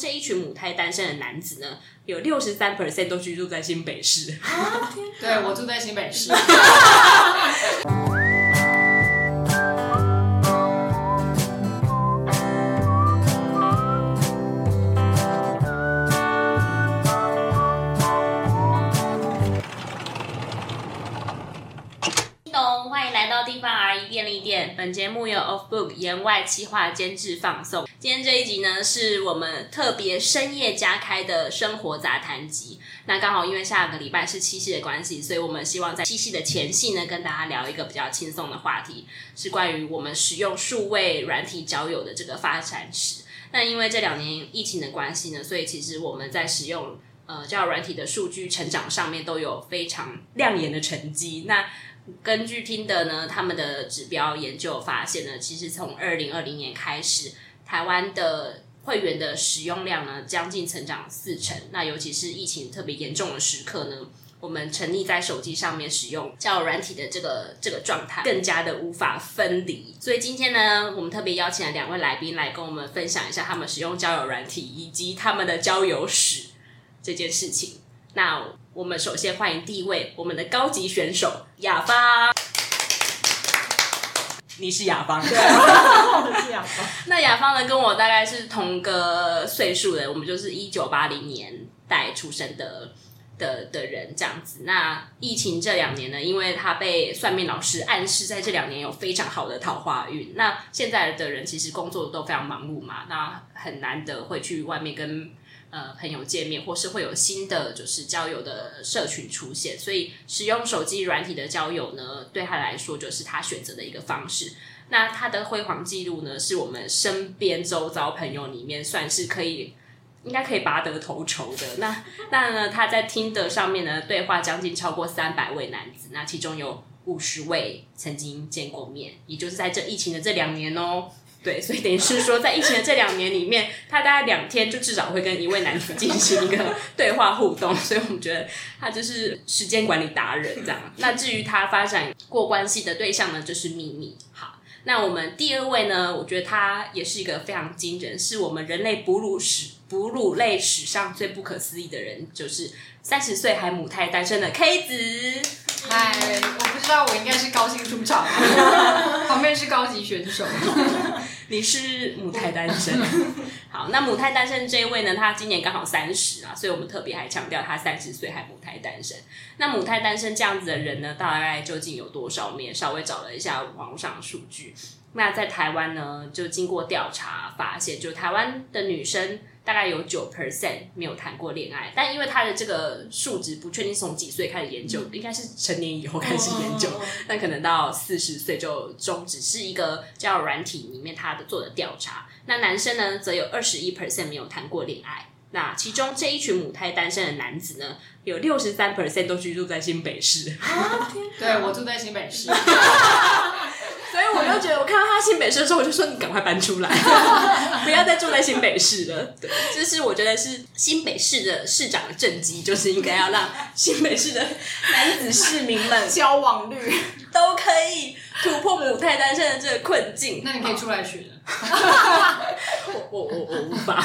这一群母胎单身的男子呢，有六十三 percent 都居住在新北市。啊，对，我住在新北市。欢迎来到地方而已便利店。本节目由 Off Book 言外企划监制放送。今天这一集呢，是我们特别深夜加开的生活杂谈集。那刚好因为下个礼拜是七夕的关系，所以我们希望在七夕的前夕呢，跟大家聊一个比较轻松的话题，是关于我们使用数位软体交友的这个发展史。那因为这两年疫情的关系呢，所以其实我们在使用呃交友软体的数据成长上面都有非常亮眼的成绩。那根据听的呢，他们的指标研究发现呢，其实从二零二零年开始，台湾的会员的使用量呢，将近成长四成。那尤其是疫情特别严重的时刻呢，我们沉溺在手机上面使用交友软体的这个这个状态，更加的无法分离。所以今天呢，我们特别邀请了两位来宾来跟我们分享一下他们使用交友软体以及他们的交友史这件事情。那我们首先欢迎第一位，我们的高级选手雅芳。你是雅芳，对，我是雅芳。那雅芳呢，跟我大概是同个岁数的，我们就是一九八零年代出生的的的人这样子。那疫情这两年呢，因为他被算命老师暗示，在这两年有非常好的桃花运。那现在的人其实工作都非常忙碌嘛，那很难得会去外面跟。呃，朋友见面，或是会有新的就是交友的社群出现，所以使用手机软体的交友呢，对他来说就是他选择的一个方式。那他的辉煌记录呢，是我们身边周遭朋友里面算是可以，应该可以拔得头筹的。那那呢，他在 Tinder 上面呢，对话将近超过三百位男子，那其中有五十位曾经见过面，也就是在这疫情的这两年哦。对，所以等于是说，在疫情的这两年里面，他大概两天就至少会跟一位男子进行一个 对话互动，所以我们觉得他就是时间管理达人这样。那至于他发展过关系的对象呢，就是秘密。好，那我们第二位呢，我觉得他也是一个非常惊人，是我们人类哺乳史哺乳类史上最不可思议的人，就是三十岁还母胎单身的 K 子。嗨，我不知道，我应该是高兴出场，旁边是高级选手。你是母胎单身。好，那母胎单身这一位呢，他今年刚好三十啊，所以我们特别还强调他三十岁还母胎单身。那母胎单身这样子的人呢，大概究竟有多少面？稍微找了一下网上的数据。那在台湾呢，就经过调查发现，就台湾的女生。大概有九 percent 没有谈过恋爱，但因为他的这个数值不确定从几岁开始研究，嗯、应该是成年以后开始研究，那、哦、可能到四十岁就终止，是一个交友软体里面他的做的调查。那男生呢，则有二十一 percent 没有谈过恋爱，那其中这一群母胎单身的男子呢，有六十三 percent 都居住在新北市。啊、对，我住在新北市。所以我就觉得，我看到他新北市的时候，我就说你赶快搬出来，不要再住在新北市了。对，就是我觉得是新北市的市长的政绩，就是应该要让新北市的男子市民们 交往率都可以突破母胎单身的这个困境。那你可以出来选了。我我我我无法，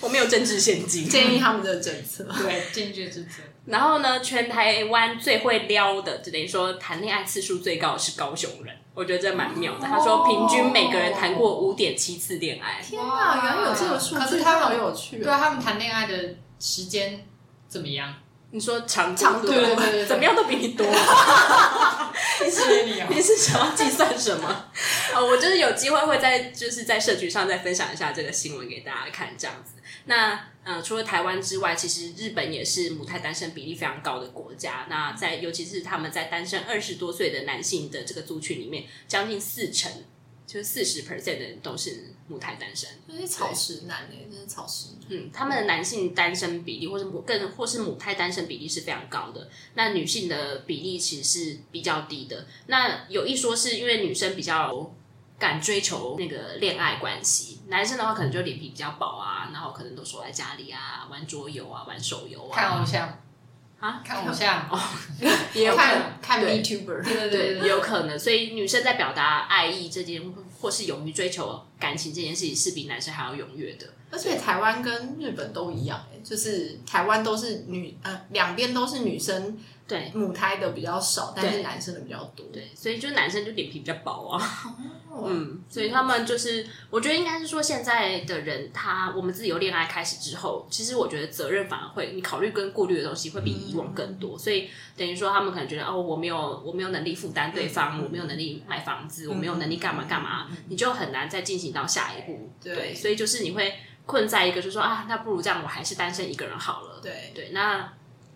我没有政治献金。建议他们的政策，对，建议政策。然后呢，全台湾最会撩的，就等于说谈恋爱次数最高的是高雄人。我觉得这蛮妙的。他说，平均每个人谈过五点七次恋爱。天哪，原来有这个数据，可是他好有趣。对啊，他们谈恋爱的时间怎么样？你说长长度，对对对，怎么样都比你多。你是 你是想要计算什么？哦，我就是有机会会在就是在社群上再分享一下这个新闻给大家看，这样子。那呃，除了台湾之外，其实日本也是母胎单身比例非常高的国家。那在尤其是他们在单身二十多岁的男性的这个族群里面，将近四成，就是四十 percent 的人都是母胎单身。那是草食男诶，这是草食。嗯，他们的男性单身比例，或是母更或是母胎单身比例是非常高的。那女性的比例其实是比较低的。那有一说是因为女生比较。敢追求那个恋爱关系，男生的话可能就脸皮比较薄啊，然后可能都守在家里啊，玩桌游啊，玩手游啊，看偶像，啊，看偶像，哦 也有可能。看看对。VTuber，对对对，对。有可能。所以女生在表达爱意这件，或是勇于追求感情这件事情，是比男生还要踊跃的。而且台湾跟日本都一样，哎，就是台湾都是女，呃，两边都是女生，对，母胎的比较少，但是男生的比较多。对，所以就男生就脸皮比较薄啊。哦、嗯，所以他们就是，我觉得应该是说，现在的人他，我们自己由恋爱开始之后，其实我觉得责任反而会，你考虑跟顾虑的东西会比以往更多。嗯、所以等于说，他们可能觉得哦，我没有，我没有能力负担对方，嗯、我没有能力买房子，嗯、我没有能力干嘛干嘛，嗯、你就很难再进行到下一步。对，对，所以就是你会困在一个，就是说啊，那不如这样，我还是单身一个人好了。对对，那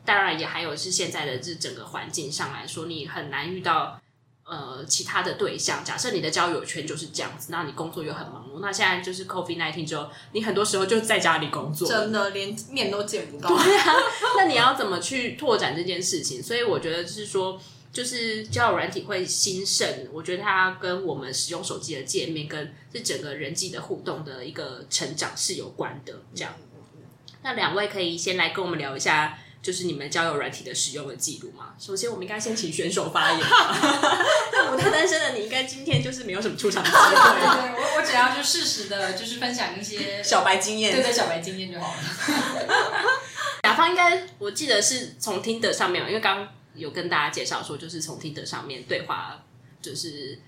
当然也还有是现在的这整个环境上来说，你很难遇到。呃，其他的对象，假设你的交友圈就是这样子，那你工作又很忙碌，那现在就是 COVID-19 之后，你很多时候就在家里工作，真的连面都见不到。对啊，那你要怎么去拓展这件事情？所以我觉得就是说，就是交友软体会兴盛，我觉得它跟我们使用手机的界面，跟这整个人际的互动的一个成长是有关的。这样，那两位可以先来跟我们聊一下。就是你们交友软体的使用的记录嘛？首先，我们应该先请选手发言。那母胎单身的你，应该今天就是没有什么出场机会。对，我我只要就适时的，就是分享一些小白经验，对对，小白经验就好了。甲方应该，我记得是从 Tinder 上面，因为刚刚有跟大家介绍说，就是从 Tinder 上面对话，就是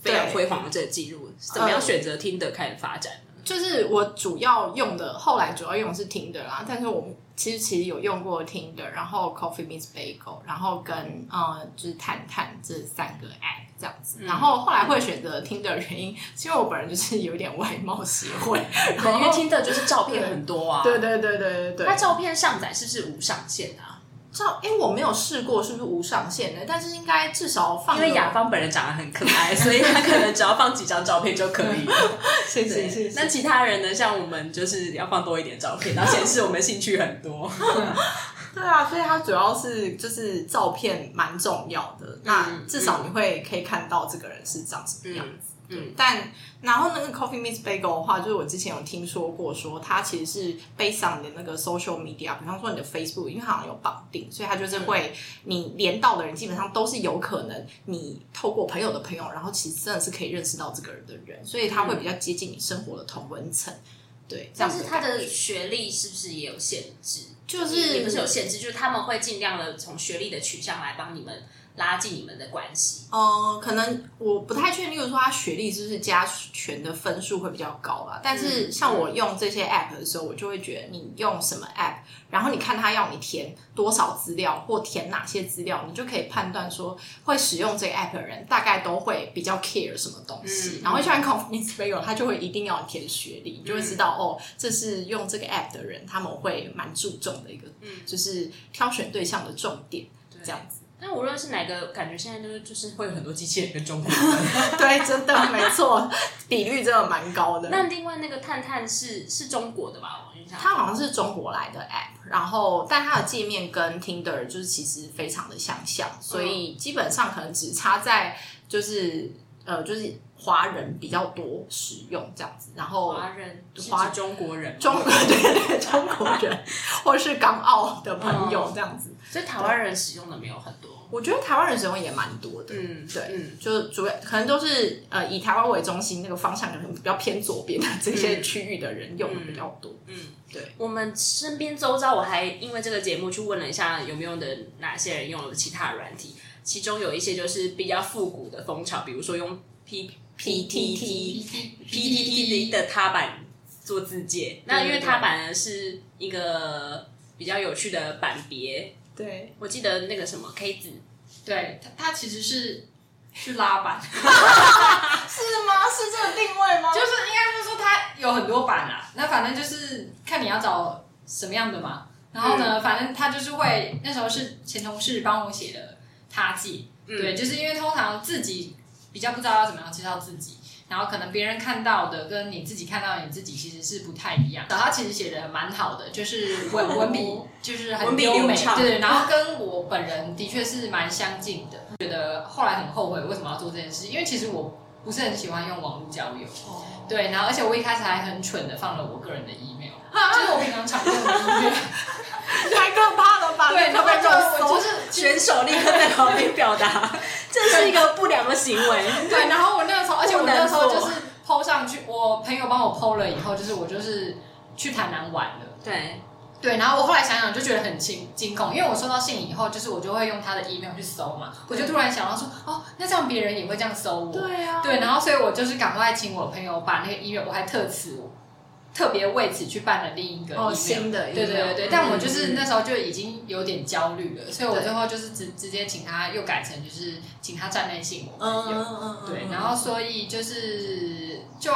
非常辉煌的这个记录。怎么样选择 Tinder 开始发展？就是我主要用的，后来主要用的是 Tinder 啦，但是我们其实其实有用过 Tinder，然后 Coffee Miss Bagel，然后跟呃就是探探这三个 app 这样子，然后后来会选择 Tinder 的原因，是因为我本人就是有点外貌协会，然后因为 Tinder 就是照片很多啊，对对对对对对，它照片上载是不是无上限啊？照，因为我没有试过是不是无上限的，但是应该至少放。因为雅芳本人长得很可爱，所以他可能只要放几张照片就可以了。谢谢谢谢。那其他人呢？像我们就是要放多一点照片，然后显示我们兴趣很多。对啊，所以它主要是就是照片蛮重要的。嗯、那至少你会可以看到这个人是长什么样子。嗯，嗯但。然后那个 Coffee Meets Bagel 的话，就是我之前有听说过，说它其实是 based on 你的那个 social media，比方说你的 Facebook，因为好像有绑定，所以它就是会你连到的人基本上都是有可能你透过朋友的朋友，然后其实真的是可以认识到这个人的人，所以他会比较接近你生活的同温层。对。但是他的学历是不是也有限制？就是也不是有限制，就是他们会尽量的从学历的取向来帮你们。拉近你们的关系。哦、呃，可能我不太确定，例如说他学历是不是加权的分数会比较高啦。但是像我用这些 app 的时候，我就会觉得你用什么 app，然后你看他要你填多少资料或填哪些资料，你就可以判断说会使用这个 app 的人大概都会比较 care 什么东西。嗯、然后像 Meets Bagel，他就会一定要你填学历，你就会知道、嗯、哦，这是用这个 app 的人，他们会蛮注重的一个，嗯，就是挑选对象的重点，这样子。但无论是哪个，感觉现在就是就是会有很多机器人跟中国人。对，真的没错，比率真的蛮高的。那另外那个探探是是中国的吧？我印象它好像是中国来的 app，然后但它的界面跟 Tinder 就是其实非常的相像，所以基本上可能只差在就是呃就是华人比较多使用这样子，然后华人华中国人中国 对对对中国人 或是港澳的朋友这样子。所以台湾人使用的没有很多，我觉得台湾人使用也蛮多的。嗯，对，嗯，就主要可能都是呃以台湾为中心，那个方向可能比较偏左边的这些区域的人用的比较多。嗯，嗯对。我们身边周遭，我还因为这个节目去问了一下有没有的哪些人用了其他软体，其中有一些就是比较复古的风潮，比如说用 P P T T P T T 的踏板做自介，那因为踏板呢是一个比较有趣的版别。对，我记得那个什么 K 字，对它它其实是是拉板，是吗？是这个定位吗？就是应该就是说它有很多版啊，那反正就是看你要找什么样的嘛。然后呢，嗯、反正他就是会那时候是前同事帮我写的他记，嗯、对，就是因为通常自己比较不知道要怎么样介绍自己。然后可能别人看到的跟你自己看到的你自己其实是不太一样。他其实写的蛮好的，就是文 文笔就是很优美，对。然后 跟我本人的确是蛮相近的。觉得后来很后悔为什么要做这件事，因为其实我不是很喜欢用网络交友。对，然后而且我一开始还很蠢的放了我个人的 email，就是我平常常用的 email。太可怕了吧？对，然后种我就是选手立刻在旁边表达，这是一个不良的行为。对，然后我那个时候，而且我那个时候就是 PO 上去，我朋友帮我 PO 了以后，就是我就是去台南玩了。对。对，然后我后来想想就觉得很惊惊恐，因为我收到信以后，就是我就会用他的 email 去搜嘛，我就突然想到说，哦，那这样别人也会这样搜我，对啊，对，然后所以我就是赶快请我朋友把那个 email，我还特此特别为此去办了另一个 email，、哦、新的 email，对对对对，但我就是那时候就已经有点焦虑了，所以我最后就是直直接请他又改成就是请他站内信我朋友，嗯嗯嗯，对，然后所以就是就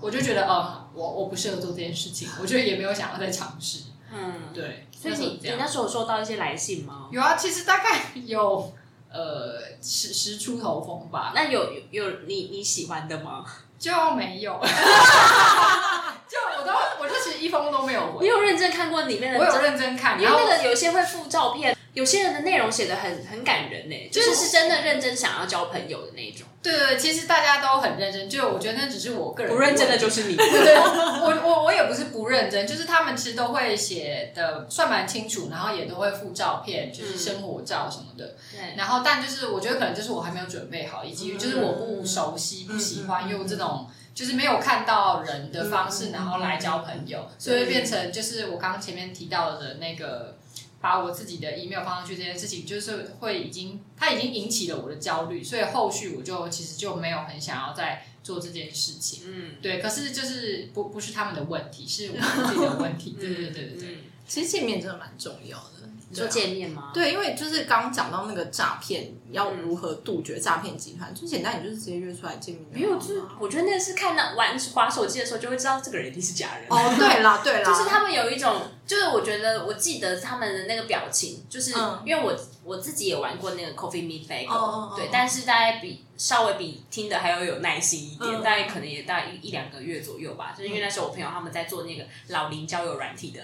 我就觉得哦，我我不适合做这件事情，我就也没有想要再尝试。嗯，对，所以你你那时候收到一些来信吗？有啊，其实大概有呃十十出头封吧。那有有你你喜欢的吗？就没有，就我都我就其实一封都没有回。你有认真看过里面的？我有认真看，因为那个有些会附照片，有些人的内容写的很很感人呢，就是是真的认真想要交朋友的那种。对对，其实大家都很认真，就我觉得那只是我个人不认真的就是你。对对，我我我也不是不认真，就是他们其实都会写的算蛮清楚，然后也都会附照片，就是生活照什么的。对。然后，但就是我觉得可能就是我还没有准备好，以及就是我不熟悉、不喜欢用这种就是没有看到人的方式，然后来交朋友，所以变成就是我刚刚前面提到的那个。把我自己的 email 放上去这件事情，就是会已经，它已经引起了我的焦虑，所以后续我就其实就没有很想要再做这件事情。嗯，对。可是就是不不是他们的问题，是我自己的问题。对对对对对。其实见面真的蛮重要的。你说见面吗？对，因为就是刚刚讲到那个诈骗，要如何杜绝诈骗集团？最简单，你就是直接约出来见面。没有，就是我觉得那是看到玩滑手机的时候，就会知道这个人一定是假人。哦，对啦，对啦，就是他们有一种，就是我觉得我记得他们的那个表情，就是因为我我自己也玩过那个 Coffee Meets Bagel，对，但是大概比稍微比听的还要有耐心一点，大概可能也大概一一两个月左右吧。就是因为那时候我朋友他们在做那个老龄交友软体的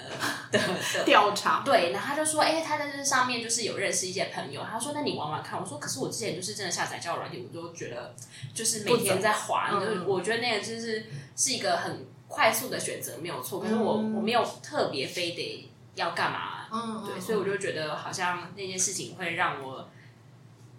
的调查，对，然后他就说，哎，他在这上面。就是有认识一些朋友，他说：“那你玩玩看。”我说：“可是我之前就是真的下载交友软体，我就觉得就是每天在滑，就是我觉得那个就是是一个很快速的选择，没有错。可是我我没有特别非得要干嘛，嗯，对，所以我就觉得好像那件事情会让我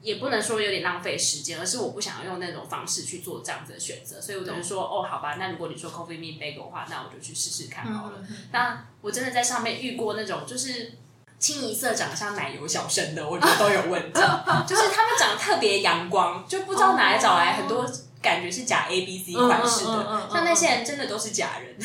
也不能说有点浪费时间，而是我不想要用那种方式去做这样子的选择，所以我就说：“哦，好吧，那如果你说 Coffee Meets Bagel 的话，那我就去试试看好了。”那我真的在上面遇过那种就是。清一色长得像奶油小生的，我觉得都有问题。就是他们长得特别阳光，就不知道哪里找来很多感觉是假 A B C 款式的，像那些人真的都是假人。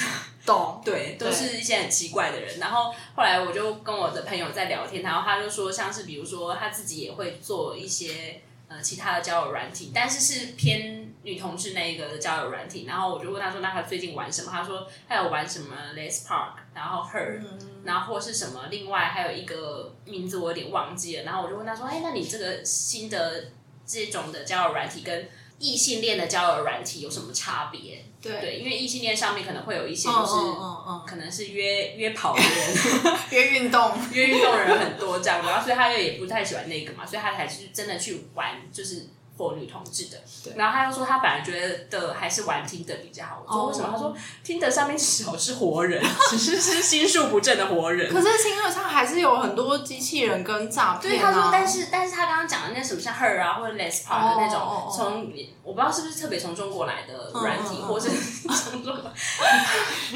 懂，对，都是一些很奇怪的人。然后后来我就跟我的朋友在聊天，然后他就说，像是比如说他自己也会做一些呃其他的交友软体，但是是偏女同志那一个的交友软体。然后我就问他说，那他最近玩什么？他说他有玩什么 Les Park，然后 Her。然后或是什么，另外还有一个名字我有点忘记了。然后我就问他说：“哎，那你这个新的这种的交友软体跟异性恋的交友软体有什么差别？”对，对，因为异性恋上面可能会有一些就是可能是约约跑的人，约运动，约运动的人很多这样。然后所以他又也不太喜欢那个嘛，所以他才是真的去玩，就是。For 女同志的，对然后他又说他本来觉得还是玩听的比较好。我说为什么？Oh. 他说听的上面至少是活人，只是是心术不正的活人。可是听的上还是有很多机器人跟诈骗、啊。对，他说，但是但是他刚刚讲的那什么像 Her 啊或者 Les Park 的那种，从、oh. 我不知道是不是特别从中国来的软体，oh. 或是从中国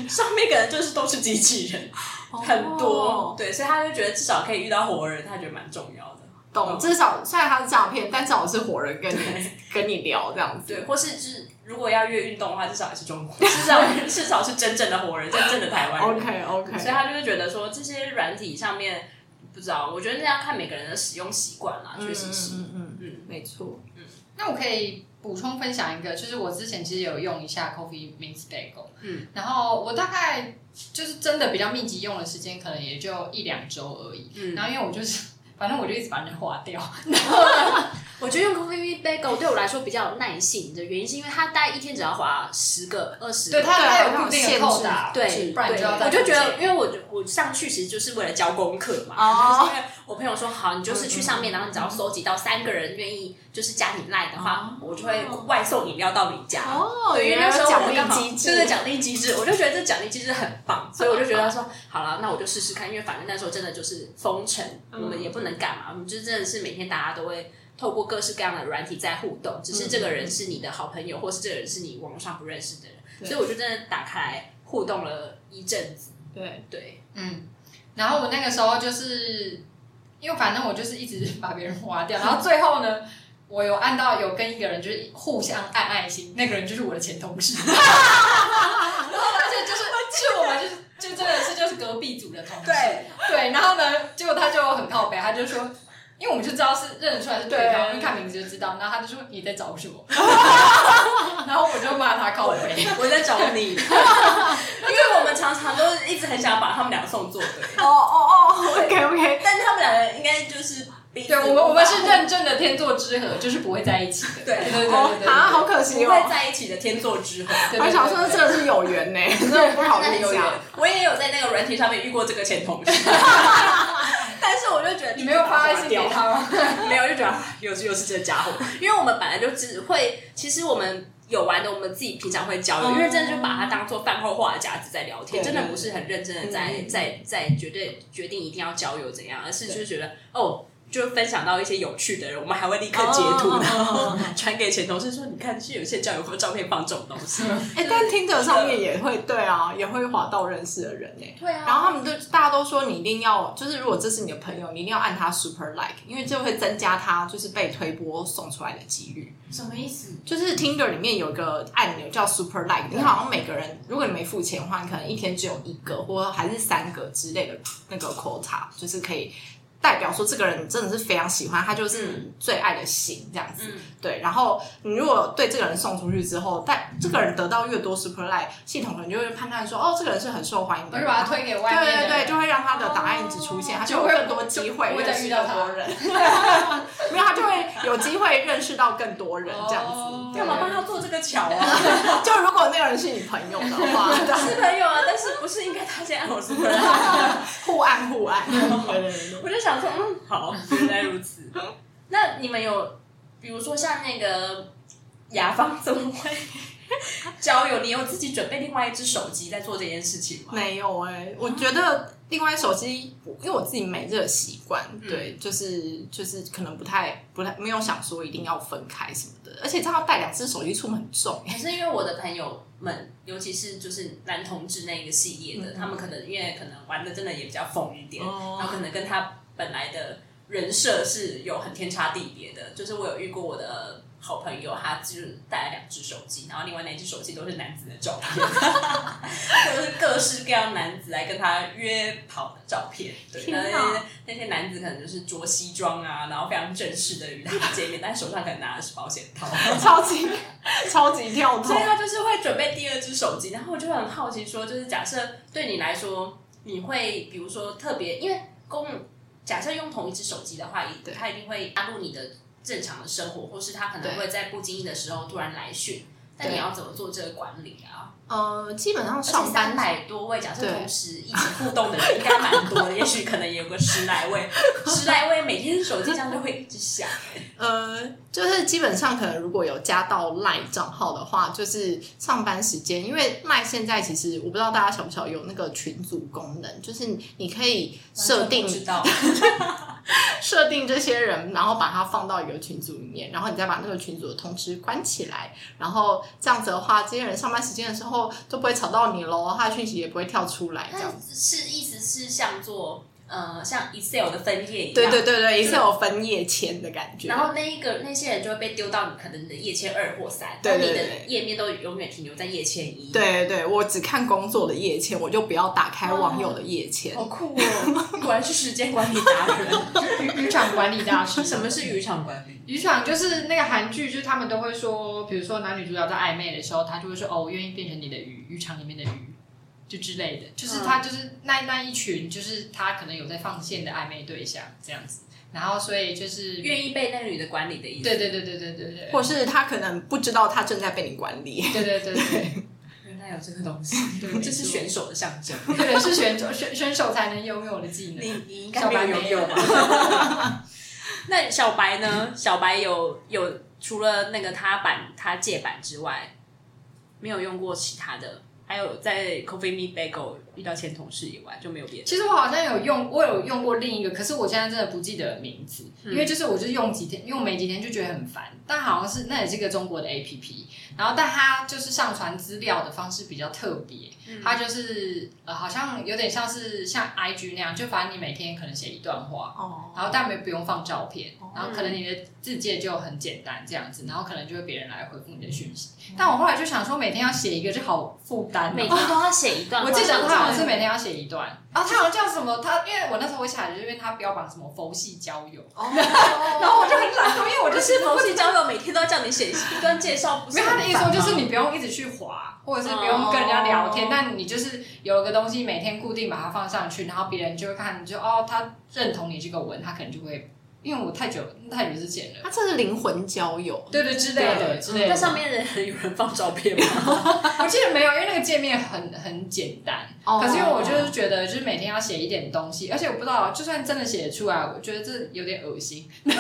上面可能就是都是机器人，oh. 很多。对，所以他就觉得至少可以遇到活人，他觉得蛮重要的。懂，至少虽然他是诈骗，但至少是活人跟你 跟你聊这样子。对，或是就是如果要越运动的话，至少也是中国，至少至少是真正的活人，真正的台湾人。OK OK。所以他就会觉得说这些软体上面不知道，我觉得那要看每个人的使用习惯啦，确实是。嗯嗯嗯，嗯没错。嗯，那我可以补充分享一个，就是我之前其实有用一下 Coffee Meets Bagel，嗯，然后我大概就是真的比较密集用的时间，可能也就一两周而已。嗯，然后因为我就是。反正我就一直把人划掉。我觉得用 Coffee Bagel 对我来说比较有耐性的原因，是因为它大概一天只要划十个、二十个，对它它有固定的扣打，对，不然就要我就觉得，因为我我上去其实就是为了交功课嘛，哦、就是因为我朋友说好，你就是去上面，然后你只要收集到三个人愿意就是加你 Line 的话，哦、我就会外送饮料到你家。哦，对，因为那时候我们刚好就是奖励机制，我就觉得这奖励机制很棒，所以我就觉得说好了，那我就试试看，因为反正那时候真的就是封城，我们也不能干嘛，我们就真的是每天大家都会。透过各式各样的软体在互动，只是这个人是你的好朋友，嗯、或是这个人是你网络上不认识的人，所以我就真的打开互动了一阵子。对对，对嗯。然后我那个时候就是，因为反正我就是一直 把别人挖掉，然后最后呢，我有按到有跟一个人就是互相按爱心，那个人就是我的前同事。然后而且就是是我们就是就真的是就是隔壁组的同事。对对，然后呢，结果他就很靠北，他就说。因为我们就知道是认得出来是对方，一看名字就知道。然后他就说，你在找什么？然后我就骂他靠北，我在找你。因为我们常常都一直很想把他们两个送作对。哦哦哦，OK OK。但是他们两个应该就是，对我们我们是认证的天作之合，就是不会在一起的。对对对对啊，好可惜哦，不会在一起的天作之合。我想说这个是有缘呢，真的不好意思。我也有在那个软体上面遇过这个前同事。但是我就觉得你没有发爱心给他吗？没有，就觉得又是又是这家伙。因为我们本来就只会，其实我们有玩的，我们自己平常会交流，因为真的就把它当做饭后话匣子在聊天，真的不是很认真的在在在绝对决定一定要交友怎样，而是就是觉得哦。就分享到一些有趣的人，我们还会立刻截图，然后传给前同事说：“你看，是有些交友的照片放这种东西。”哎，但听着上面也会对啊，也会滑到认识的人哎。对啊。然后他们都大家都说你一定要，就是如果这是你的朋友，你一定要按他 super like，因为这会增加他就是被推波送出来的几率。什么意思？就是 Tinder 里面有一个按钮叫 super like，你好像每个人，如果你没付钱的话，你可能一天只有一个，或还是三个之类的那个 quota，就是可以。代表说这个人你真的是非常喜欢他，就是你最爱的型这样子。嗯、对，然后你如果对这个人送出去之后，但这个人得到越多 super like，系统可能就会判断说，哦，这个人是很受欢迎的，就把他推给外面。对对对，就会让他会认识到多人。没有，他就会有机会认识到更多人这样子。干、嘛帮他做这个桥啊？就如果那个人是你朋友的话，是朋友啊，但是不是应该他先按我是朋友互按互按。对对对，我就想说。嗯，好，原来如此。那你们有，比如说像那个雅芳怎么会交友？你有自己准备另外一只手机在做这件事情吗？没有哎、欸，我觉得另外手机，因为我自己没这个习惯，嗯、对，就是就是可能不太不太没有想说一定要分开什么的，而且这样带两只手机出门很重。还是因为我的朋友们，尤其是就是男同志那一个系列的，嗯、他们可能因为可能玩的真的也比较疯一点，哦、然后可能跟他。本来的人设是有很天差地别的，就是我有遇过我的好朋友，他就是带了两只手机，然后另外那只手机都是男子的照片，都是各式各样男子来跟他约跑的照片。对，哪那些那些男子可能就是着西装啊，然后非常正式的与他见面，但手上可能拿的是保险套，超级超级跳脱。所以他就是会准备第二只手机，然后我就很好奇说，就是假设对你来说，你会比如说特别因为公。假设用同一只手机的话，对它一定会加入你的正常的生活，或是他可能会在不经意的时候突然来讯，对但你要怎么做这个管理啊？呃，基本上上班三百多位，假设同时一起互动的人应该蛮多的，也许可能也有个十来位，十来位每天手机上就会一直响。呃，就是基本上可能如果有加到 LINE 账号的话，就是上班时间，因为 LINE 现在其实我不知道大家晓不晓得有那个群组功能，就是你可以设定。设定这些人，然后把他放到一个群组里面，然后你再把那个群组的通知关起来，然后这样子的话，这些人上班时间的时候都不会吵到你喽，他的讯息也不会跳出来，这样子是意思是像做。呃，像 Excel 的分页一样，对对对对，Excel 分页签的感觉。然后那一个那些人就会被丢到你可能你的页签二或三，对对对，你的页面都永远停留在页签一。对对对，我只看工作的页签，我就不要打开网友的页签。好酷哦！果然是时间管理达人，渔场管理大师。什么是渔场管理？渔场就是那个韩剧，就是他们都会说，比如说男女主角在暧昧的时候，他就会说：“哦，我愿意变成你的鱼，渔场里面的鱼。”就之类的，就是他就是那那一群，就是他可能有在放线的暧昧对象这样子。然后所以就是愿意被那个女的管理的意思。对对对对对对对，或是他可能不知道他正在被你管理。对对对对，原来有这个东西，对，这是选手的象征。对，是选手选选手才能拥有的技能。你你应该没有拥有吧？那小白呢？小白有有除了那个他板他借板之外，没有用过其他的。还有在 Coffee Me Bagel 遇到前同事以外就没有别的。其实我好像有用，我有用过另一个，可是我现在真的不记得名字，嗯、因为就是我就是用几天，用没几天就觉得很烦。但好像是那也是一个中国的 APP，然后但它就是上传资料的方式比较特别，嗯、它就是呃好像有点像是像 IG 那样，就反正你每天可能写一段话，哦，然后但没不用放照片，哦、然后可能你的字界就很简单这样子，然后可能就会别人来回复你的讯息。嗯、但我后来就想说，每天要写一个就好负担。每天都要写一段，我记得他好像是每天要写一段啊，他好像叫什么？他因为我那时候我想，就是因为他标榜什么佛系交友，然后我就很懒，因为我就是佛系交友，每天都要叫你写一段介绍。不是他的意思说，就是你不用一直去滑，或者是不用跟人家聊天，但你就是有一个东西每天固定把它放上去，然后别人就会看，就哦，他认同你这个文，他可能就会。因为我太久太久之前了，他这是灵魂交友，对对之类的之类的。那上面人有人放照片吗？我记得没有，因为那个界面很很简单。可是因为我就是觉得，就是每天要写一点东西，而且我不知道，就算真的写出来，我觉得这有点恶心。就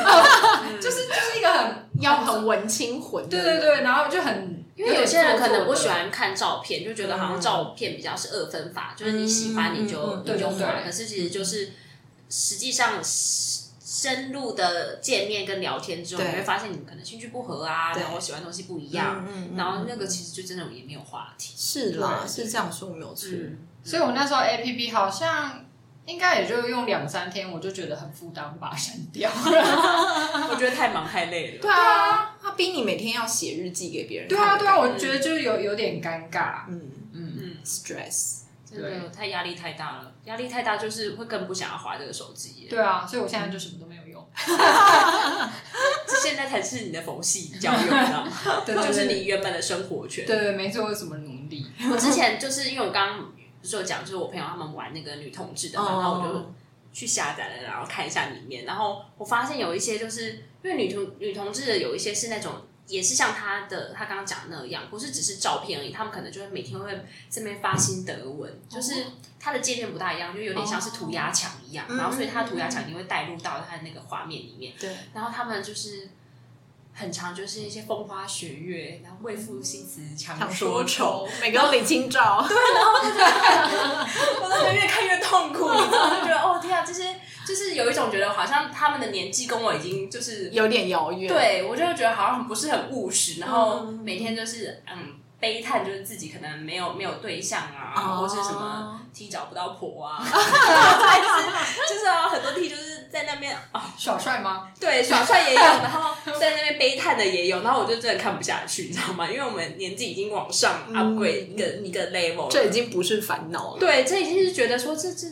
是就是一个很要很文青魂。对对对，然后就很，因为有些人可能不喜欢看照片，就觉得好像照片比较是二分法，就是你喜欢你就你就发。可是其实就是实际上。深入的见面跟聊天之后，你会发现你们可能兴趣不合啊，然后喜欢东西不一样，然后那个其实就真的也没有话题。是啦，是这样说没有错。所以我那时候 APP 好像应该也就用两三天，我就觉得很负担，把它删掉。我觉得太忙太累了。对啊，他逼你每天要写日记给别人。对啊，对啊，我觉得就有有点尴尬。嗯嗯嗯，stress。真的，太压力太大了，压力太大就是会更不想要划这个手机。对啊，所以我现在就什么都 现在才是你的佛系交友，知道吗？对，就是你原本的生活圈。对对，没做过什么努力。我之前就是因为我刚刚不是有讲，就是我朋友他们玩那个女同志的嘛，然后我就去下载了，然后看一下里面，然后我发现有一些就是因为女同女同志的有一些是那种。也是像他的他刚刚讲的那样，不是只是照片而已，他们可能就会每天会这边发心得文，嗯、就是他的界面不大一样，就有点像是涂鸦墙一样，哦、然后所以他的涂鸦墙你会带入到他的那个画面里面，对，然后他们就是。很长就是一些风花雪月，然后为赋新词强说愁，每个都李清照。对，然后我都觉得 越看越痛苦，你知道就觉得哦天啊，这些就是有一种觉得好像他们的年纪跟我已经就是有点遥远。对，我就觉得好像不是很务实，然后每天就是嗯。悲叹就是自己可能没有没有对象啊，oh. 或是什么 T 找不到婆啊，就是啊，很多 T 就是在那边啊耍帅吗？对，耍帅也有，然后 在那边悲叹的也有，然后我就真的看不下去，你知道吗？因为我们年纪已经往上 upgrade 一个、嗯、一个 level，这已经不是烦恼了。对，这已经是觉得说这这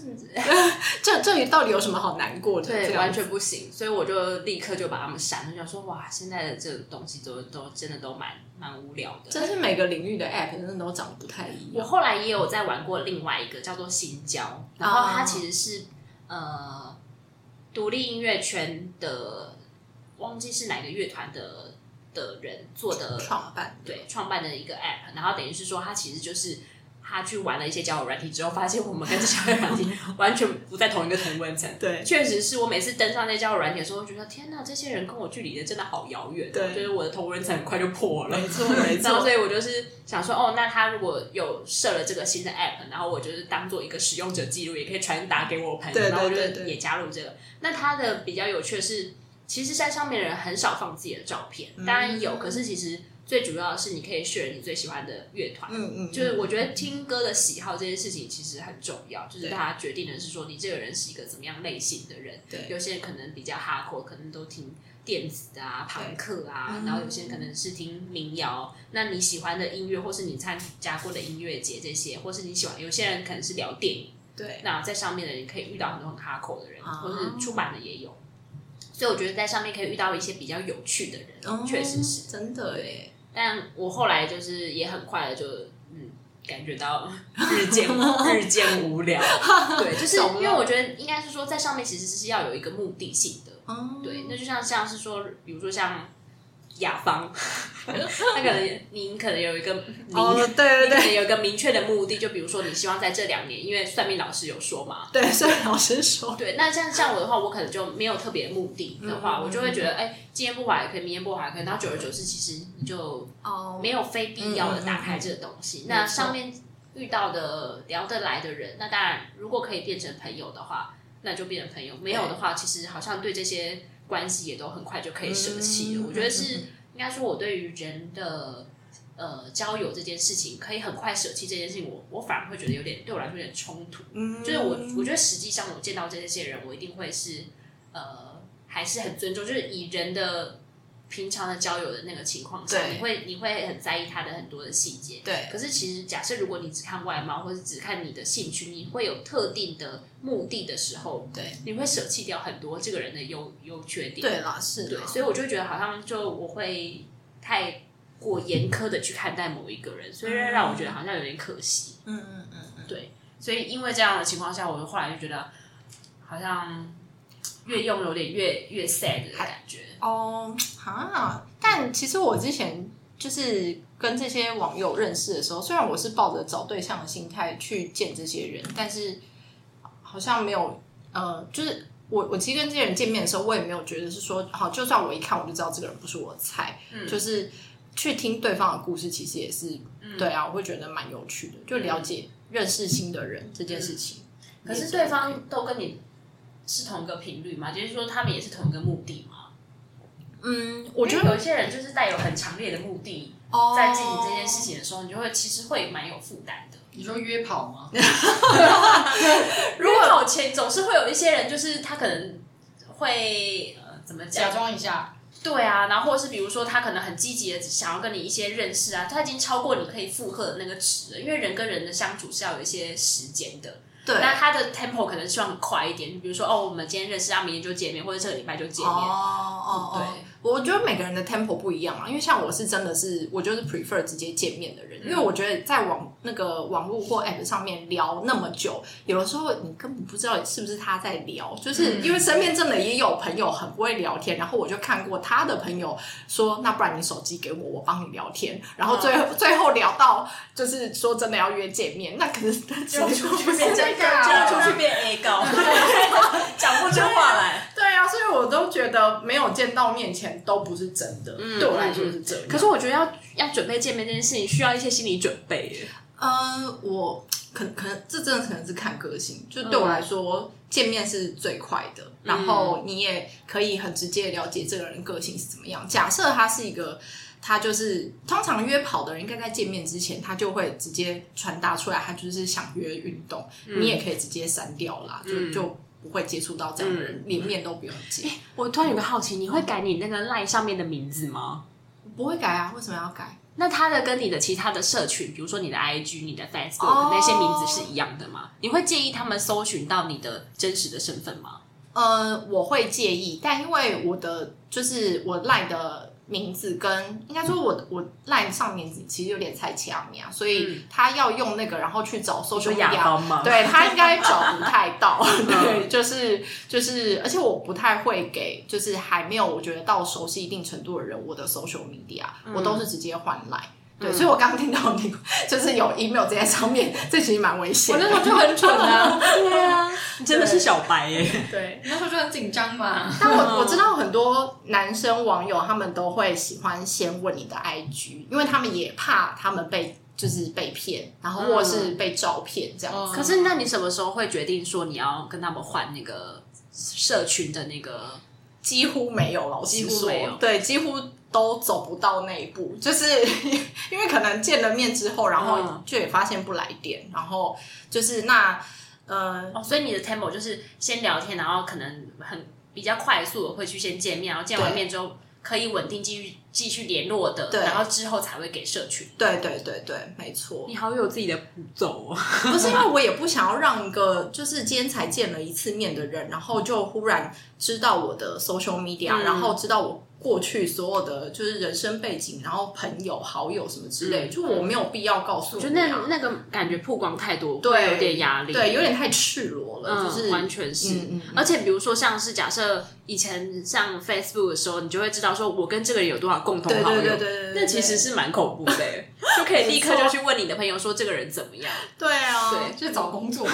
这 这里到底有什么好难过的？对，完全不行，所以我就立刻就把他们删了，就想说哇，现在的这个东西都都真的都蛮蛮无聊的。真是每个领域的 app 真的都长得不太一样。我后来也有在玩过另外一个叫做新交，然后它其实是、oh. 呃独立音乐圈的，忘记是哪个乐团的的人做的创办，对，创办的一个 app，然后等于是说它其实就是。他去玩了一些交友软体之后，发现我们跟这交友软体完全不在同一个同温层。对，确实是我每次登上那交友软体的时候，我觉得天哪，这些人跟我距离的真的好遥远。对，就是我的同温层很快就破了。没错，没错。然后所以我就是想说，哦，那他如果有设了这个新的 app，然后我就是当做一个使用者记录，也可以传达给我朋友，然后我就也加入这个。那他的比较有趣的是，其实在上面的人很少放自己的照片，当然有，可是其实。最主要的是，你可以 share 你最喜欢的乐团。嗯嗯，就是我觉得听歌的喜好这件事情其实很重要，就是大家决定的是说你这个人是一个怎么样类型的人。对，有些人可能比较 hardcore，可能都听电子啊、朋克啊，然后有些人可能是听民谣。那你喜欢的音乐，或是你参加过的音乐节这些，或是你喜欢，有些人可能是聊电影。对，那在上面的人可以遇到很多很 hardcore 的人，或是出版的也有。所以我觉得在上面可以遇到一些比较有趣的人，确实是真的耶。但我后来就是也很快的就嗯感觉到日渐日渐无聊。对，就是因为我觉得应该是说，在上面其实是要有一个目的性的。嗯，对，那就像像是说，比如说像。雅芳，那可能您可能有一个，哦，对对对，有一个明确的目的，就比如说你希望在这两年，因为算命老师有说嘛，对，算命老师说，对，那像像我的话，我可能就没有特别目的的话，嗯、我就会觉得，哎、欸，今天不还可以，明天不还可以，然后久而久之，其实你就哦，没有非必要的打开这个东西。那上面遇到的聊得来的人，那当然，如果可以变成朋友的话，那就变成朋友；没有的话，其实好像对这些。关系也都很快就可以舍弃了。嗯、我觉得是应该说，我对于人的呃交友这件事情，可以很快舍弃这件事情，我我反而会觉得有点对我来说有点冲突。嗯，就是我我觉得实际上我见到这些人，我一定会是呃还是很尊重，就是以人的。平常的交友的那个情况下，你会你会很在意他的很多的细节。对。可是其实假设如果你只看外貌，或者只看你的兴趣，你会有特定的目的的时候，对，你会舍弃掉很多这个人的优优缺点。对啦，是。对，所以我就觉得好像就我会太过严苛的去看待某一个人，所以让我觉得好像有点可惜。嗯嗯嗯嗯。对，所以因为这样的情况下，我就后来就觉得好像。越用有点越越 sad 的感觉哦，哈！但其实我之前就是跟这些网友认识的时候，虽然我是抱着找对象的心态去见这些人，但是好像没有呃，就是我我其实跟这些人见面的时候，我也没有觉得是说好，就算我一看我就知道这个人不是我的菜，嗯，就是去听对方的故事，其实也是、嗯、对啊，我会觉得蛮有趣的，就了解、嗯、认识新的人这件事情。嗯、可是对方都跟你。是同一个频率嘛？就是说，他们也是同一个目的嘛？嗯，我觉得有一些人就是带有很强烈的目的，在进行这件事情的时候，你就会其实会蛮有负担的。你说约跑吗？如果跑前总是会有一些人，就是他可能会呃怎么讲？假装一下，对啊，然后或者是比如说他可能很积极的想要跟你一些认识啊，他已经超过你可以负荷的那个值了，因为人跟人的相处是要有一些时间的。对，那他的 tempo 可能希望很快一点，比如说哦，我们今天认识，啊，明天就见面，或者这个礼拜就见面。哦哦，对。我觉得每个人的 tempo 不一样嘛，因为像我是真的是，我就是 prefer 直接见面的人，嗯、因为我觉得在网那个网络或 app 上面聊那么久，有的时候你根本不知道是不是他在聊，就是因为身边真的也有朋友很不会聊天，然后我就看过他的朋友说，那不然你手机给我，我帮你聊天，然后最后、嗯、最后聊到就是说真的要约见面，那可是就出去变尴尬，就出去变 A 高，讲不出话来。对我都觉得没有见到面前。都不是真的，嗯、对我来说是真的。可是我觉得要要准备见面这件事情，需要一些心理准备耶。呃，我可能可能这真的可能是看个性，就对我来说，嗯、见面是最快的。然后你也可以很直接了解这个人个性是怎么样。假设他是一个，他就是通常约跑的人，应该在见面之前，他就会直接传达出来，他就是想约运动。嗯、你也可以直接删掉啦，就就。不会接触到这样的人，连面都不用见。我突然有个好奇，你会改你那个 line 上面的名字吗？不会改啊，为什么要改？那他的跟你的其他的社群，比如说你的 IG、你的 Facebook 那些名字是一样的吗？你会介意他们搜寻到你的真实的身份吗？呃，我会介意，但因为我的就是我 line 的。名字跟应该说我，我我 line 上面其实有点菜市仔名，所以他要用那个，然后去找 social media，对他应该找不太到，对，就是就是，而且我不太会给，就是还没有我觉得到熟悉一定程度的人，我的 social media，我都是直接换 line。对，所以我刚刚听到你 就是有 email 在上面，这其实蛮危险。我那时候就很蠢啊，对啊，你真的是小白耶。对，那时候就很紧张嘛。但我我知道很多男生网友他们都会喜欢先问你的 IG，因为他们也怕他们被就是被骗，然后或者是被照骗这样子。可是那你什么时候会决定说你要跟他们换那个社群的那个？几乎没有，老实说，几乎没有。对，几乎。都走不到那一步，就是 因为可能见了面之后，然后就也发现不来电，嗯、然后就是那呃、哦，所以你的 tempo 就是先聊天，然后可能很比较快速的会去先见面，然后见完面之后可以稳定继续继续联络的，对然后之后才会给社群。对对对对，没错。你好有自己的步骤哦，不是因为我也不想要让一个就是今天才见了一次面的人，然后就忽然知道我的 social media，、嗯、然后知道我。过去所有的就是人生背景，然后朋友、好友什么之类，嗯、就我没有必要告诉你、啊。就那那个感觉曝光太多，对，有点压力，对，有点太赤裸了，嗯、就是完全是。嗯嗯嗯、而且比如说，像是假设以前上 Facebook 的时候，你就会知道说我跟这个人有多少共同好友，对对对对，对，那其实是蛮恐怖的，就可以立刻就去问你的朋友说这个人怎么样。对啊，对，就找工作。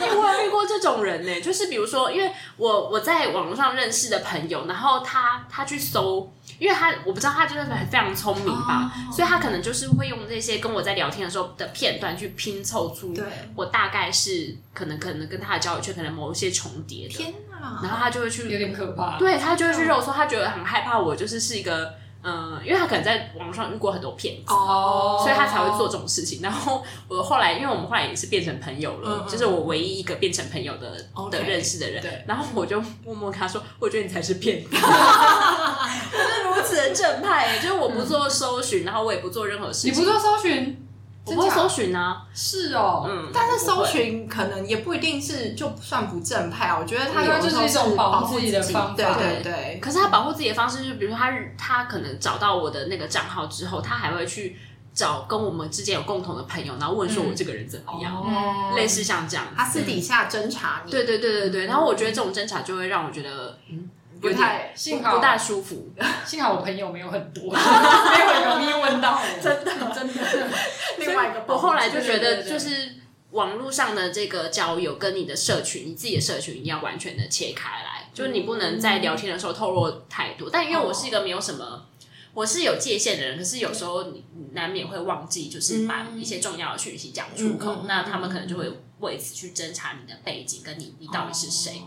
因为我有遇过这种人呢，就是比如说，因为我我在网络上认识的朋友，然后他他去搜，因为他我不知道他就是很非常聪明吧，哦、所以他可能就是会用这些跟我在聊天的时候的片段去拼凑出，对，我大概是可能可能跟他的交友圈可能某一些重叠的，天哪，然后他就会去有点可怕，对他就会去肉搜，他觉得很害怕我就是是一个。嗯，因为他可能在网上遇过很多骗子哦，所以他才会做这种事情。然后我后来，因为我们后来也是变成朋友了，嗯、就是我唯一一个变成朋友的、嗯、的认识的人。对，然后我就默默跟他说：“我觉得你才是骗子。”我是如此的正派，就是我不做搜寻，然后我也不做任何事情。你不做搜寻？我不会搜寻啊，是哦，嗯，但是搜寻可能也不一定是就算不正派啊。我觉得他有就是一种保护自己的方法，对对对。可是他保护自己的方式，就是比如说他他可能找到我的那个账号之后，他还会去找跟我们之间有共同的朋友，然后问说我这个人怎么样，类似像这样，他私底下侦查你。对对对对对。然后我觉得这种侦查就会让我觉得，嗯。不太幸好不大舒服，幸好我朋友没有很多，没有很容易问到我，真的。真的。另外一个，我后来就觉得，就是网络上的这个交友跟你的社群，你自己的社群一定要完全的切开来，就是你不能在聊天的时候透露太多。但因为我是一个没有什么，我是有界限的人，可是有时候你难免会忘记，就是把一些重要的讯息讲出口，那他们可能就会为此去侦查你的背景，跟你你到底是谁，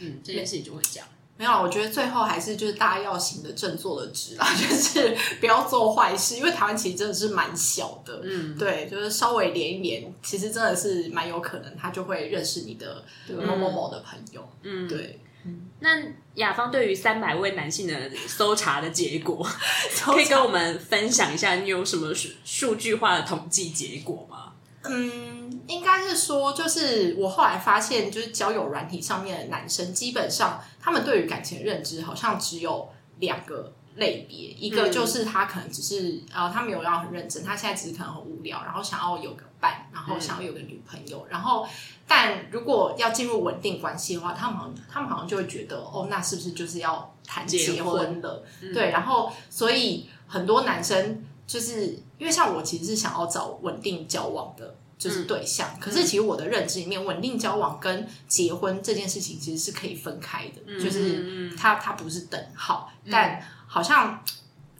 嗯，这件事情就会这样。没有，我觉得最后还是就是大家要行的正，坐的直啦，就是不要做坏事，因为台湾其实真的是蛮小的，嗯，对，就是稍微连一连，其实真的是蛮有可能他就会认识你的某某某的朋友，嗯，对。嗯，那雅芳对于三百位男性的搜查的结果，可以跟我们分享一下，你有什么数数据化的统计结果吗？嗯，应该是说，就是我后来发现，就是交友软体上面的男生，基本上他们对于感情的认知好像只有两个类别，一个就是他可能只是呃，他没有要很认真，他现在只是可能很无聊，然后想要有个伴，然后想要有个女朋友，然后但如果要进入稳定关系的话，他们好像他们好像就会觉得，哦，那是不是就是要谈结婚了？婚对，然后所以很多男生。就是因为像我其实是想要找稳定交往的，就是对象。嗯、可是其实我的认知里面，稳定交往跟结婚这件事情其实是可以分开的，嗯、就是它它不是等号。嗯、但好像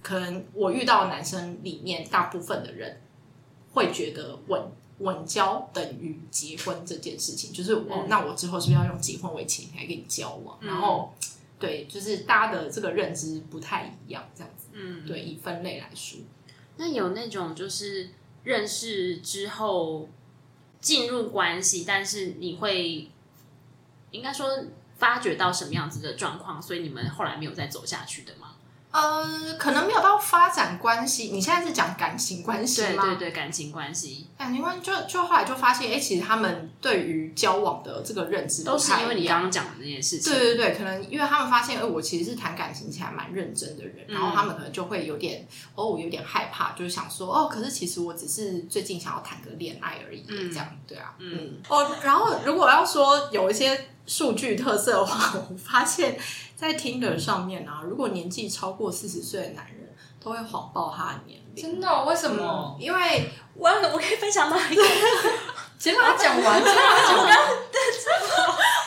可能我遇到的男生里面，大部分的人会觉得稳稳交等于结婚这件事情，就是我、嗯、那我之后是不是要用结婚为前提来跟你交往？嗯、然后对，就是大家的这个认知不太一样，这样子。嗯，对，以分类来说。那有那种就是认识之后进入关系，但是你会应该说发觉到什么样子的状况，所以你们后来没有再走下去的吗？呃，可能没有到发展关系。你现在是讲感情关系吗？对对对，感情关系，感情关系就就后来就发现，哎、欸，其实他们对于交往的这个认知都是因为你刚刚讲的那件事情。对对对，可能因为他们发现，哎、欸，我其实是谈感情起来蛮认真的人，嗯、然后他们可能就会有点哦，有点害怕，就是想说，哦，可是其实我只是最近想要谈个恋爱而已，嗯、这样对啊，嗯，嗯哦，然后如果要说有一些数据特色的话，我发现。在 Tinder 上面啊，如果年纪超过四十岁的男人，都会谎报他的年龄。真的、哦？为什么？嗯、因为我我可以分享吗？先把它讲完，先把它讲完。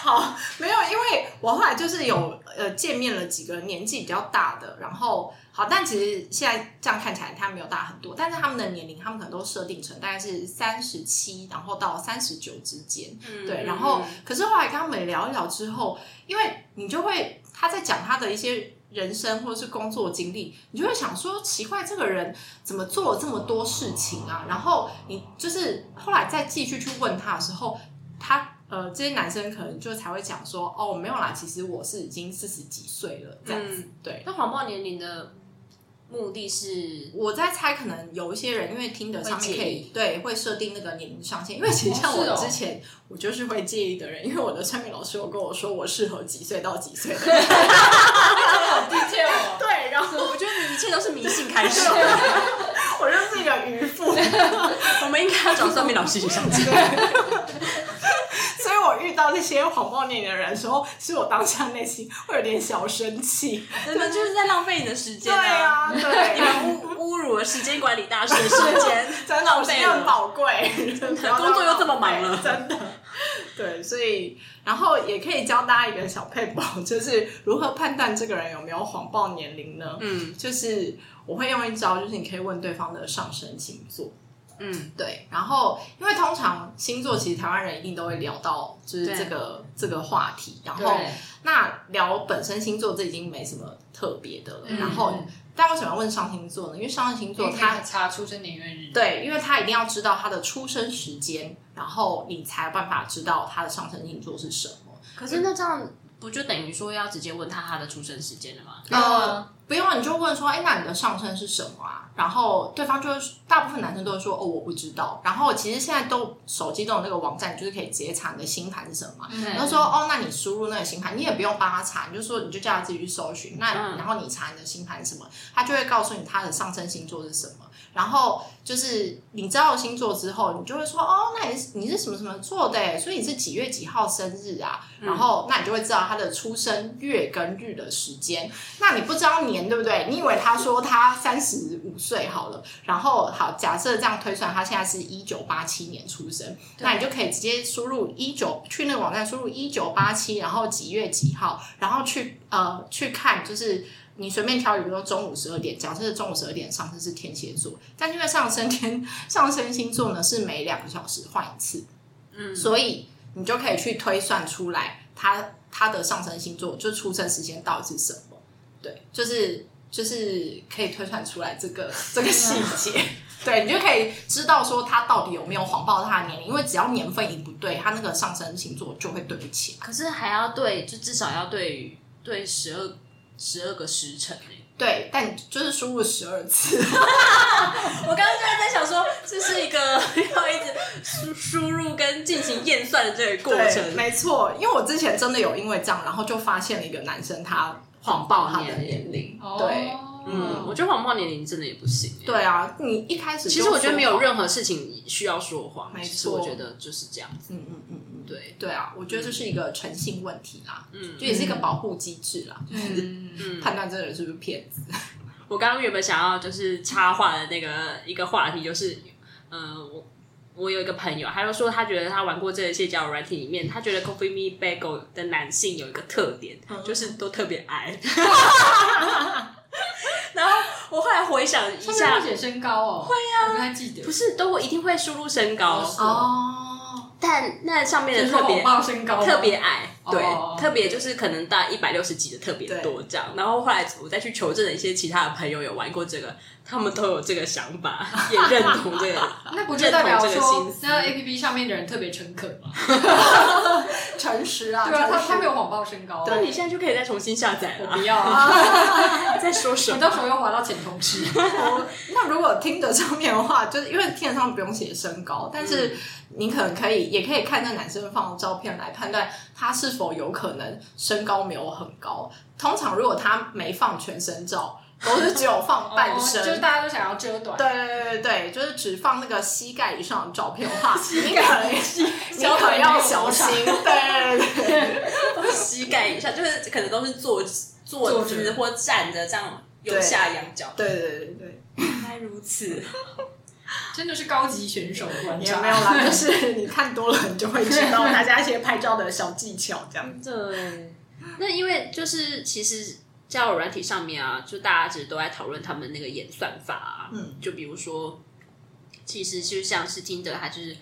好，没有，因为我后来就是有呃见面了几个年纪比较大的，然后好，但其实现在这样看起来他没有大很多，但是他们的年龄，他们可能都设定成大概是三十七，然后到三十九之间。嗯、对，然后可是后来跟他们聊一聊之后，因为你就会。他在讲他的一些人生或者是工作经历，你就会想说奇怪，这个人怎么做了这么多事情啊？然后你就是后来再继续去问他的时候，他呃这些男生可能就才会讲说哦没有啦，其实我是已经四十几岁了这样子。嗯、对，那谎报年龄的。目的是我在猜，可能有一些人因为听的上面可以对会设定那个年龄上限，因为其实像我之前我就是会介意的人，因为我的算命老师有跟我说我适合几岁到几岁的人，好 detail 哦。对，然后我觉得你一切都是迷信开始。我就是一个渔夫，我们应该要找算命老师一起上节。到那些谎报年龄的人的时候，其实我当下内心会有点小生气，真的就是在浪费你的时间啊！对啊，对，你们侮侮辱了时间管理大师的时间，真的时间很宝贵，真 的工作又这么忙了，真的。对，所以然后也可以教大家一个小配宝，就是如何判断这个人有没有谎报年龄呢？嗯，就是我会用一招，就是你可以问对方的上升星座。嗯，对。然后因为通常星座，其实台湾人一定都会聊到，就是这个这个话题。然后那聊本身星座，这已经没什么特别的了。嗯、然后。但为什么要问上星座呢？因为上升星座它查出生年月日，对，因为他一定要知道他的出生时间，然后你才有办法知道他的上升星座是什么。可是那这样不就等于说要直接问他他的出生时间了吗？呃，不用，你就问说，哎，那你的上升是什么啊？然后对方就会，大部分男生都会说，哦，我不知道。然后其实现在都手机都有那个网站，就是可以直接查你的星盘是什么然后说，哦，那你输入那个星盘，你也不用帮他查，你就说你就叫他自己去搜寻。那、嗯、然后你查你的星盘是什么，他就会告诉你他的上升星座是什么。然后就是你知道星座之后，你就会说哦，那你是你是什么什么座的？所以你是几月几号生日啊？嗯、然后那你就会知道他的出生月跟日的时间。那你不知道年对不对？你以为他说他三十五岁好了，然后好假设这样推算，他现在是一九八七年出生，那你就可以直接输入一九去那个网站输入一九八七，然后几月几号，然后去呃去看就是。你随便挑，比如说中午十二点，假设是中午十二点上升是天蝎座，但因为上升天上升星座呢是每两个小时换一次，嗯，所以你就可以去推算出来他他的上升星座就出生时间到底是什么，对，就是就是可以推算出来这个这个细节，对，你就可以知道说他到底有没有谎报他的年龄，因为只要年份一不对，他那个上升星座就会对不起。可是还要对，就至少要对对十二。十二个时辰对，但就是输入十二次。我刚刚就在想说，这是一个 要一直输输入跟进行验算的这个过程。没错，因为我之前真的有因为这样，然后就发现了一个男生他谎报他的年龄。哦、对。嗯，我觉得谎报年龄真的也不行。对啊，你一开始其实我觉得没有任何事情需要说谎，没错，其实我觉得就是这样子。嗯嗯嗯嗯，对。对啊，我觉得这是一个诚信问题啦，嗯，就也是一个保护机制啦，就是，判断这个人是不是骗子。我刚刚原本想要就是插话的那个一个话题，就是呃，我我有一个朋友，他就说他觉得他玩过这些交友软体里面，他觉得 Coffee Me Bagel 的男性有一个特点，就是都特别矮。然后我后来回想一下，写身高哦，会啊，我不太记得，不是都我一定会输入身高。哦，但那上面的特别身高特别矮，对，特别就是可能大一百六十几的特别多这样。然后后来我再去求证了一些其他的朋友有玩过这个，他们都有这个想法，也认同这个，那不就代表说那 APP 上面的人特别诚恳吗？诚实啊，对啊，他他没有谎报身高，那你现在就可以再重新下载了。不要啊！你在说什么？你到时候又滑到前同事。那如果听的上面的话，就是因为听的上面不用写身高，但是你可能可以，也可以看那男生放的照片来判断他是否有可能身高没有很高。通常如果他没放全身照。都是只有放半身，就是大家都想要遮短。对对对对，就是只放那个膝盖以上的照片的话，你可能你可能要小心。对对对，膝盖以上就是可能都是坐坐姿或站着这样由下仰角。对对对对，原来如此，真的是高级选手观察。也没有啦，就是你看多了，你就会知道大家一些拍照的小技巧这样。对，那因为就是其实。交友软体上面啊，就大家其实都在讨论他们那个演算法啊。嗯，就比如说，其实就像是 Tinder，它就是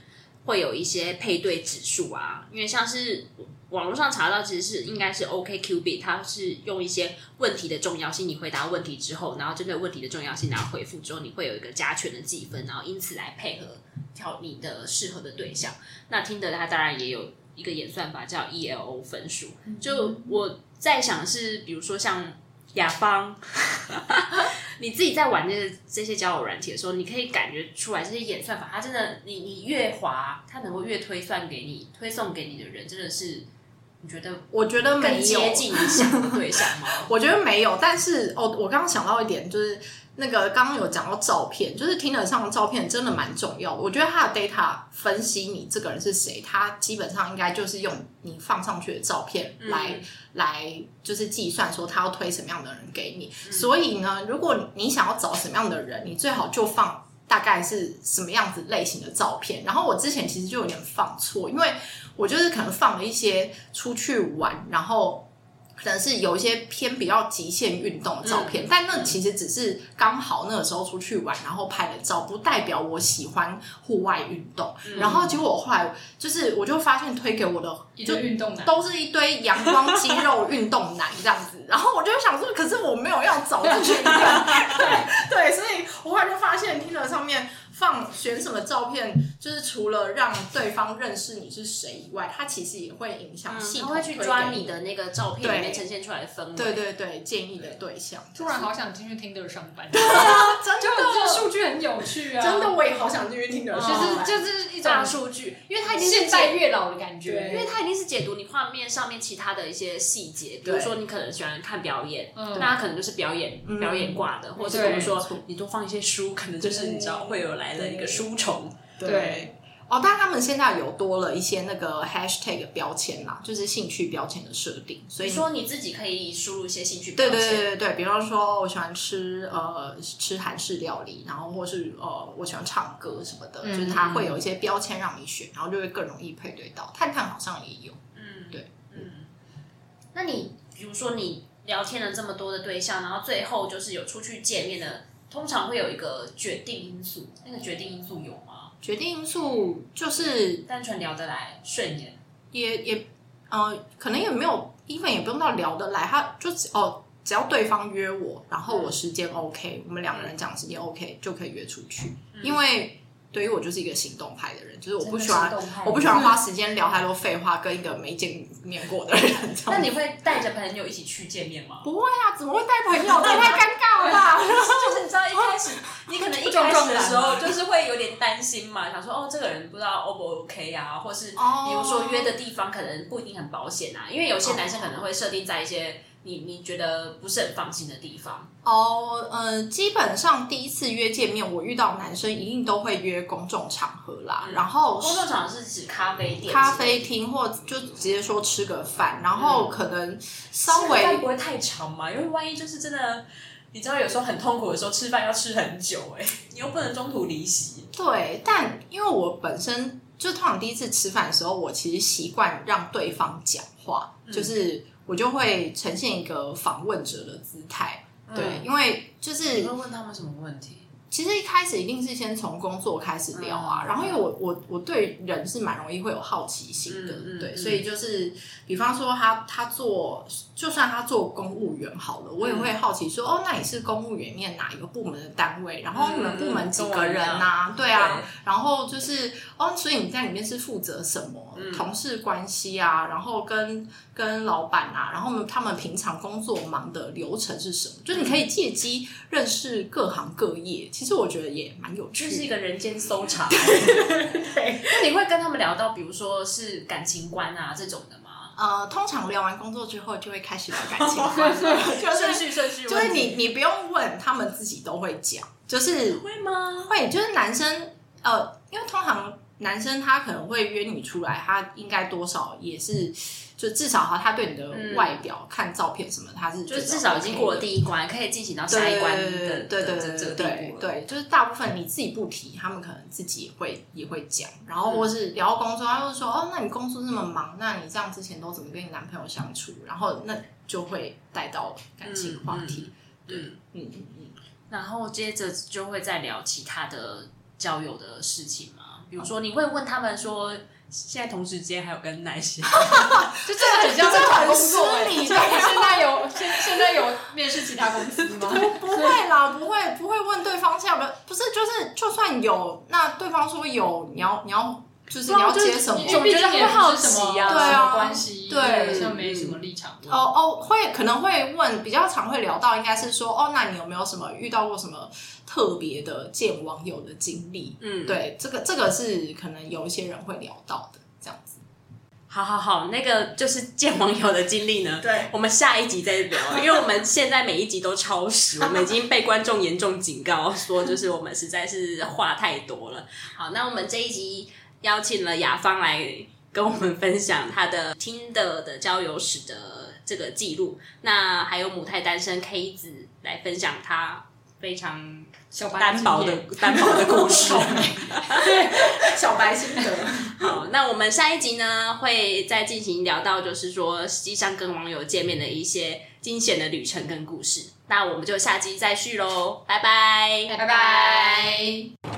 会有一些配对指数啊。因为像是网络上查到，其实是应该是 OKCupid，它是用一些问题的重要性，你回答问题之后，然后针对问题的重要性，然后回复之后，你会有一个加权的计分，然后因此来配合挑你的适合的对象。那 Tinder 它当然也有一个演算法叫 ELO 分数，就我。在想是，比如说像雅芳，你自己在玩这这些交友软体的时候，你可以感觉出来这些演算法，它真的，你你越滑，它能够越推算给你推送给你的人，真的是你觉得我觉得没有更接近你想的对象吗？我觉得没有，但是哦，我刚刚想到一点，就是那个刚刚有讲到照片，就是 Tinder 上的照片真的蛮重要的。我觉得他的 data 分析你这个人是谁，他基本上应该就是用你放上去的照片来、嗯、来就是计算说他要推什么样的人给你。嗯、所以呢，如果你想要找什么样的人，你最好就放大概是什么样子类型的照片。然后我之前其实就有点放错，因为我就是可能放了一些出去玩，然后。可能是有一些偏比较极限运动的照片，嗯、但那其实只是刚好那个时候出去玩，然后拍的照，不代表我喜欢户外运动。嗯、然后结果我后来就是，我就发现推给我的就运动男都是一堆阳光肌肉运动男这样子。然后我就想说，可是我没有要找这群人，对 对，所以我后来就发现 Tinder 上面。放选什么照片，就是除了让对方认识你是谁以外，他其实也会影响系统，他会去抓你的那个照片里面呈现出来的氛围。对对对，建议的对象。突然好想进去 Tinder 上班，对啊，真的，这个数据很有趣啊！真的，我也好想进去 Tinder 上班。其实就是一种大数据，因为它已经是现代月老的感觉，因为它已经是解读你画面上面其他的一些细节，比如说你可能喜欢看表演，那他可能就是表演表演挂的，或者比如说你多放一些书，可能就是你知道会有来了一个书虫。对，对哦，但他们现在有多了一些那个 hashtag 标签啦，就是兴趣标签的设定。所以说你自己可以输入一些兴趣标签。对对对对对，比方说我喜欢吃呃吃韩式料理，然后或是呃我喜欢唱歌什么的，嗯、就是它会有一些标签让你选，然后就会更容易配对到。探探好像也有，嗯，对，嗯。那你比如说你聊天了这么多的对象，然后最后就是有出去见面的。通常会有一个决定因素，那个决定因素有吗？决定因素就是单纯聊得来、顺眼，也也呃，可能也没有，even 也不用到聊得来，他就哦，只要对方约我，然后我时间 OK，、嗯、我们两个人讲时间 OK，就可以约出去，嗯、因为。对于我就是一个行动派的人，就是我不喜欢，我不喜欢花时间聊太多废话，跟一个没见面过的人。那你会带着朋友一起去见面吗？不会啊，怎么会带朋友？这太尴尬了吧！就是你知道一开始，你可能一开始的时候就是会有点担心嘛，想说哦，这个人不知道 O 不 OK 啊，或是比如说约的地方可能不一定很保险啊，因为有些男生可能会设定在一些。你你觉得不是很放心的地方哦？Oh, 呃，基本上第一次约见面，我遇到男生一定都会约公众场合啦。嗯、然后公众场合是指咖啡店、咖啡厅，或就直接说吃个饭。然后可能稍微、嗯、不会太长嘛，因为万一就是真的，你知道有时候很痛苦的时候，吃饭要吃很久哎、欸，你又不能中途离席。对，但因为我本身就通常第一次吃饭的时候，我其实习惯让对方讲话，嗯、就是。我就会呈现一个访问者的姿态，对，嗯、因为就是你会问他们什么问题？其实一开始一定是先从工作开始聊啊，嗯、然后因为我我我对人是蛮容易会有好奇心的，嗯、对，嗯、所以就是比方说他他做，就算他做公务员好了，我也会好奇说，嗯、哦，那你是公务员里面哪一个部门的单位？然后你们部门几个人呐、啊？对啊，对然后就是哦，所以你在里面是负责什么？嗯、同事关系啊，然后跟跟老板啊，然后他们平常工作忙的流程是什么？就你可以借机认识各行各业。其实我觉得也蛮有趣，就是一个人间搜查。对，那你会跟他们聊到，比如说是感情观啊这种的吗？呃，通常聊完工作之后，就会开始聊感情观，顺序顺序，就是你你不用问，他们自己都会讲，就是会吗？会，就是男生呃，因为通常男生他可能会约你出来，他应该多少也是。就至少哈，他对你的外表、嗯、看照片什么，他是就至少已经过了第一关，可以进行到下一关的。对对对对对对，就是大部分你自己不提，他们可能自己也会也会讲。然后或是聊工作，他就说哦，那你工作这么忙，那你这样之前都怎么跟你男朋友相处？然后那就会带到感情话题。对，嗯嗯嗯。然后接着就会再聊其他的交友的事情嘛，比如说你会问他们说。现在同时间还有跟哪些？就这个很像在找工作。你现在有现现在有面试其他公司吗？不会啦，不会不会问对方下不不是就是就算有，那对方说有，你要你要就是你要接什么？我觉得很好奇啊，对啊，关系对，好像没什么立场。哦哦，会可能会问，比较常会聊到，应该是说哦，那你有没有什么遇到过什么？特别的见网友的经历，嗯，对，这个这个是可能有一些人会聊到的，这样子。好好好，那个就是见网友的经历呢。对，我们下一集再聊，因为我们现在每一集都超时，我们已经被观众严重警告说，就是我们实在是话太多了。好，那我们这一集邀请了雅芳来跟我们分享她的 Tinder 的交友史的这个记录，那还有母胎单身 K 子来分享她非常单薄的单薄的故事。对，小白心得。好，那我们下一集呢，会再进行聊到，就是说实际上跟网友见面的一些惊险的旅程跟故事。那我们就下集再续喽，拜拜，拜拜。